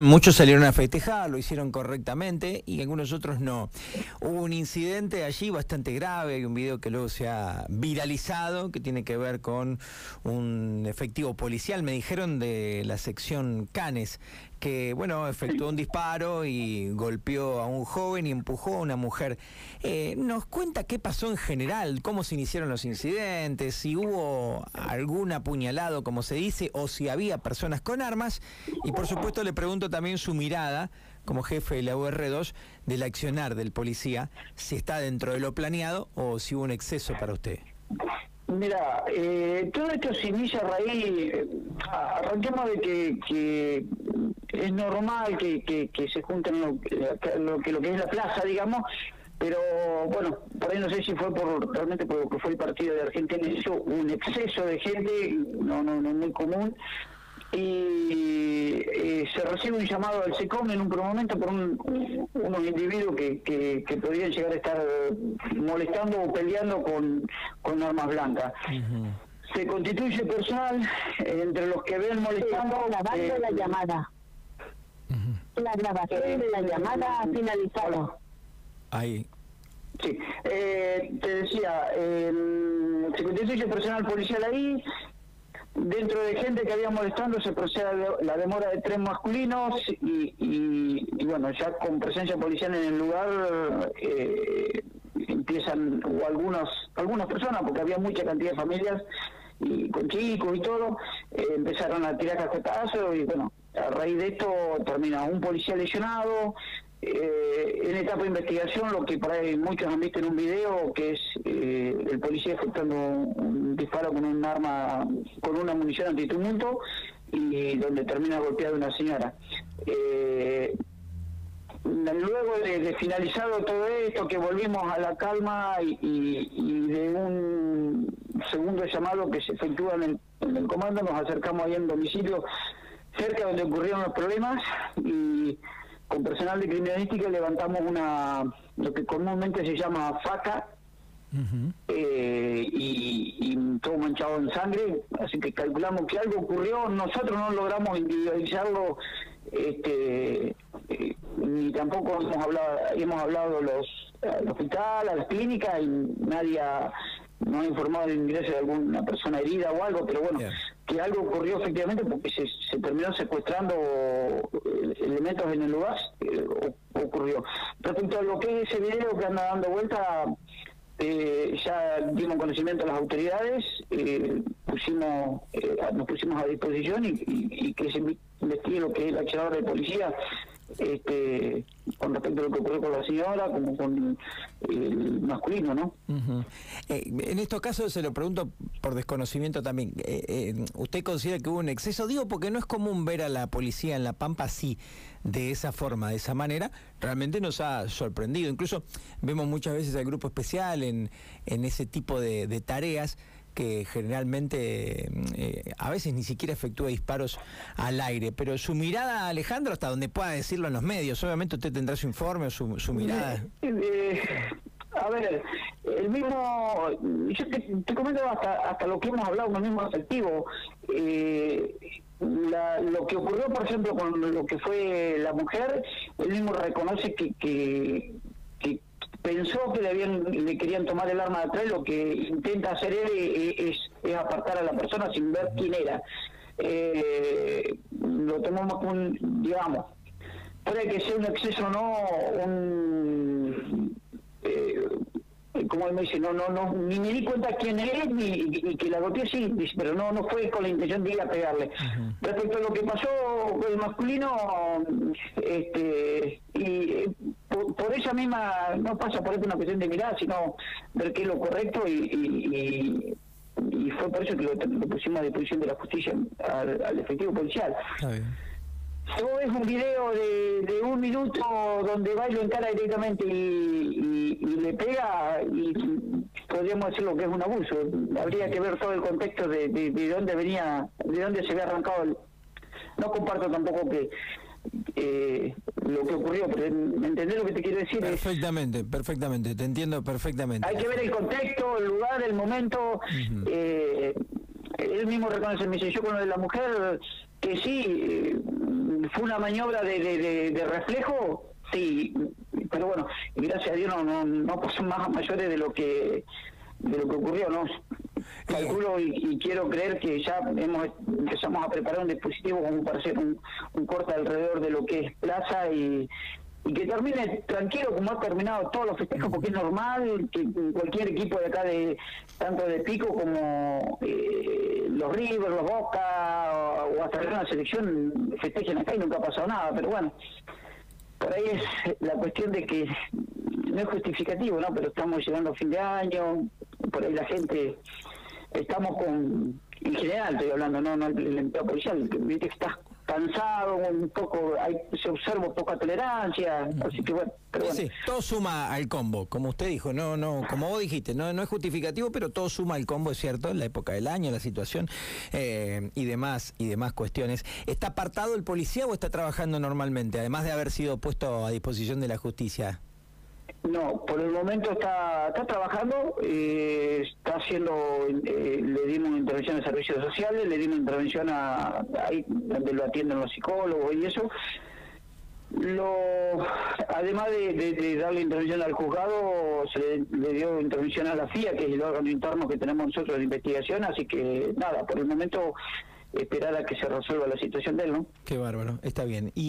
Muchos salieron a festejar, lo hicieron correctamente y algunos otros no. Hubo un incidente allí bastante grave, hay un video que luego se ha viralizado que tiene que ver con un efectivo policial, me dijeron de la sección Canes, que bueno, efectuó un disparo y golpeó a un joven y empujó a una mujer. Eh, ¿Nos cuenta qué pasó en general? ¿Cómo se iniciaron los incidentes? ¿Si hubo algún apuñalado, como se dice, o si había personas con armas? Y por supuesto le pregunto también su mirada como jefe de la UR2 del accionar del policía, si está dentro de lo planeado o si hubo un exceso para usted. Mira, eh, todo esto se inicia a eh, arranquemos de que, es normal que, que, se junten lo, lo, que, lo que es la plaza, digamos, pero bueno, por ahí no sé si fue por realmente por lo que fue el partido de Argentina, hizo un exceso de gente, no, no, no muy común, y eh, se recibe un llamado al SECOM en un momento por unos individuos que, que, podrían llegar a estar molestando o peleando con, con armas blancas. Se constituye personal entre los que ven molestando. grabando eh, la llamada. La grabación de la llamada ha finalizado. Ahí. Sí, eh, te decía, eh, se constituye personal policial ahí, Dentro de gente que había molestando se procede la demora de tres masculinos y, bueno, ya con presencia policial en el lugar eh, empiezan, o algunos, algunas personas, porque había mucha cantidad de familias y con chicos y todo, eh, empezaron a tirar cachetazos y bueno, a raíz de esto termina un policía lesionado, eh, en etapa de investigación, lo que por ahí muchos han visto en un video, que es eh, el policía efectuando un disparo con un arma, con una munición antitumulto, y donde termina golpeada una señora. Eh, luego de, finalizado todo esto, que volvimos a la calma y, de un segundo llamado que se efectúa en el, en el comando, nos acercamos ahí en domicilio cerca donde ocurrieron los problemas y con personal de criminalística levantamos una lo que comúnmente se llama faca eh, y, todo manchado en sangre así que calculamos que algo ocurrió nosotros no logramos individualizarlo este eh, ni tampoco hemos hablado hemos hablado los al hospital a las clínicas y nadie ha, no ha informado del ingreso de alguna persona herida o algo pero bueno que algo ocurrió efectivamente porque se, se terminó secuestrando eh, elementos en el lugar, eh, ocurrió. Respecto a lo que es ese video que anda dando vuelta, eh, ya dimos conocimiento a las autoridades, pusimos nos pusimos a disposición y, y, que se investigue lo que es el accionador de policía este, con respecto a lo que ocurrió con la señora como con el masculino, ¿no? Eh, en estos casos se lo pregunto por desconocimiento también. Eh, eh, ¿Usted considera que hubo un exceso? Digo porque no es común ver a la policía en La Pampa así, de esa forma, de esa manera. Realmente nos ha sorprendido. Incluso vemos muchas veces al grupo especial en, en ese tipo de tareas que generalmente eh, a veces ni siquiera efectúa disparos al aire, pero su mirada, Alejandro, hasta donde pueda decirlo en los medios, obviamente usted tendrá su informe o su, su mirada. Eh, a ver, el mismo, yo te, comento hasta, hasta lo que hemos hablado, un mismo efectivo. Eh, lo que ocurrió, por ejemplo, con lo que fue la mujer, él mismo reconoce que, que pensó que le, habían, le querían tomar el arma de atrás, lo que intenta hacer él es, apartar a la persona sin ver quién era. Eh, lo tomamos como un, digamos, puede que sea un exceso o no, un, eh, como él me dice, no, no, no, ni me di cuenta quién es, ni, que la golpeé sí, pero no, no fue con la intención de ir a pegarle. Respecto a lo que pasó con el masculino, este, y esa misma, no pasa por esto una cuestión de mirada, sino ver qué es lo correcto y, y, fue por eso que lo, pusimos a disposición de la justicia al, efectivo policial. Está bien. es un video de, un minuto donde va y lo encara directamente y, le pega y podríamos decir lo que es un abuso. Habría que ver todo el contexto de, de, dónde venía, de dónde se había arrancado el... No comparto tampoco que eh, lo que ocurrió, pero ¿entendés lo que te quiero decir? Perfectamente, perfectamente, te entiendo perfectamente. Hay que ver el contexto, el lugar, el momento. eh, él mismo reconoce, me dice, yo con lo de la mujer, que sí, fue una maniobra de, de, de, reflejo, sí, pero bueno, gracias a Dios no, no, no pasó más mayores de lo que de lo que ocurrió, ¿no? Calculo y, quiero creer que ya hemos empezamos a preparar un dispositivo como para hacer un, un corte alrededor de lo que es plaza y, y que termine tranquilo como ha terminado todos los festejos, porque es normal que cualquier equipo de acá, de tanto de Pico como eh, los River, los Boca o, hasta la selección festejen acá y nunca ha pasado nada, pero bueno, por ahí es la cuestión de que no es justificativo, ¿no? Pero estamos llegando a fin de año, por ahí la gente, estamos con, en general estoy hablando, no, no el, empleo policial, viste que está cansado, un poco, hay, se observa poca tolerancia, así que bueno, Sí, todo suma al combo, como usted dijo, no, no, como vos dijiste, no, no es justificativo, pero todo suma al combo, es cierto, en la época del año, la situación eh, y demás, y demás cuestiones. ¿Está apartado el policía o está trabajando normalmente, además de haber sido puesto a disposición de la justicia? No, por el momento está, está trabajando, eh, haciendo, eh, le dimos intervención a servicios sociales, le dimos intervención a, ahí donde lo atienden los psicólogos y eso. Lo, además de, darle intervención al juzgado, se le, dio intervención a la FIA, que es el órgano interno que tenemos nosotros de investigación, así que nada, por el momento esperar a que se resuelva la situación de él, ¿no? Qué bárbaro, está bien. Y